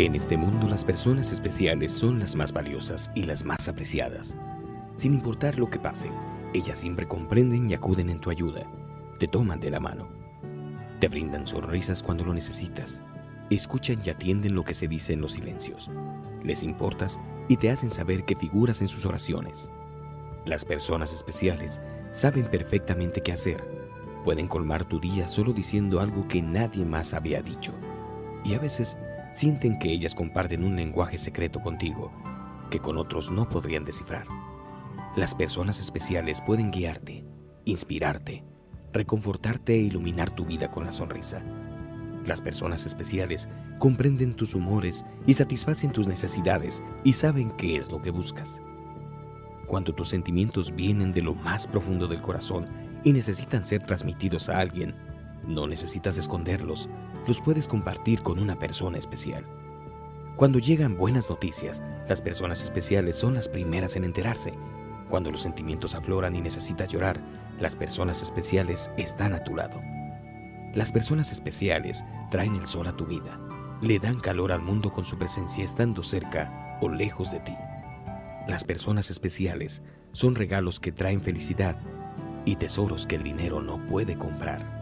En este mundo las personas especiales son las más valiosas y las más apreciadas. Sin importar lo que pase, ellas siempre comprenden y acuden en tu ayuda. Te toman de la mano. Te brindan sonrisas cuando lo necesitas. Escuchan y atienden lo que se dice en los silencios. Les importas y te hacen saber que figuras en sus oraciones. Las personas especiales saben perfectamente qué hacer. Pueden colmar tu día solo diciendo algo que nadie más había dicho. Y a veces sienten que ellas comparten un lenguaje secreto contigo que con otros no podrían descifrar. Las personas especiales pueden guiarte, inspirarte, reconfortarte e iluminar tu vida con la sonrisa. Las personas especiales comprenden tus humores y satisfacen tus necesidades y saben qué es lo que buscas. Cuando tus sentimientos vienen de lo más profundo del corazón y necesitan ser transmitidos a alguien, no necesitas esconderlos, los puedes compartir con una persona especial. Cuando llegan buenas noticias, las personas especiales son las primeras en enterarse. Cuando los sentimientos afloran y necesitas llorar, las personas especiales están a tu lado. Las personas especiales traen el sol a tu vida, le dan calor al mundo con su presencia estando cerca o lejos de ti. Las personas especiales son regalos que traen felicidad y tesoros que el dinero no puede comprar.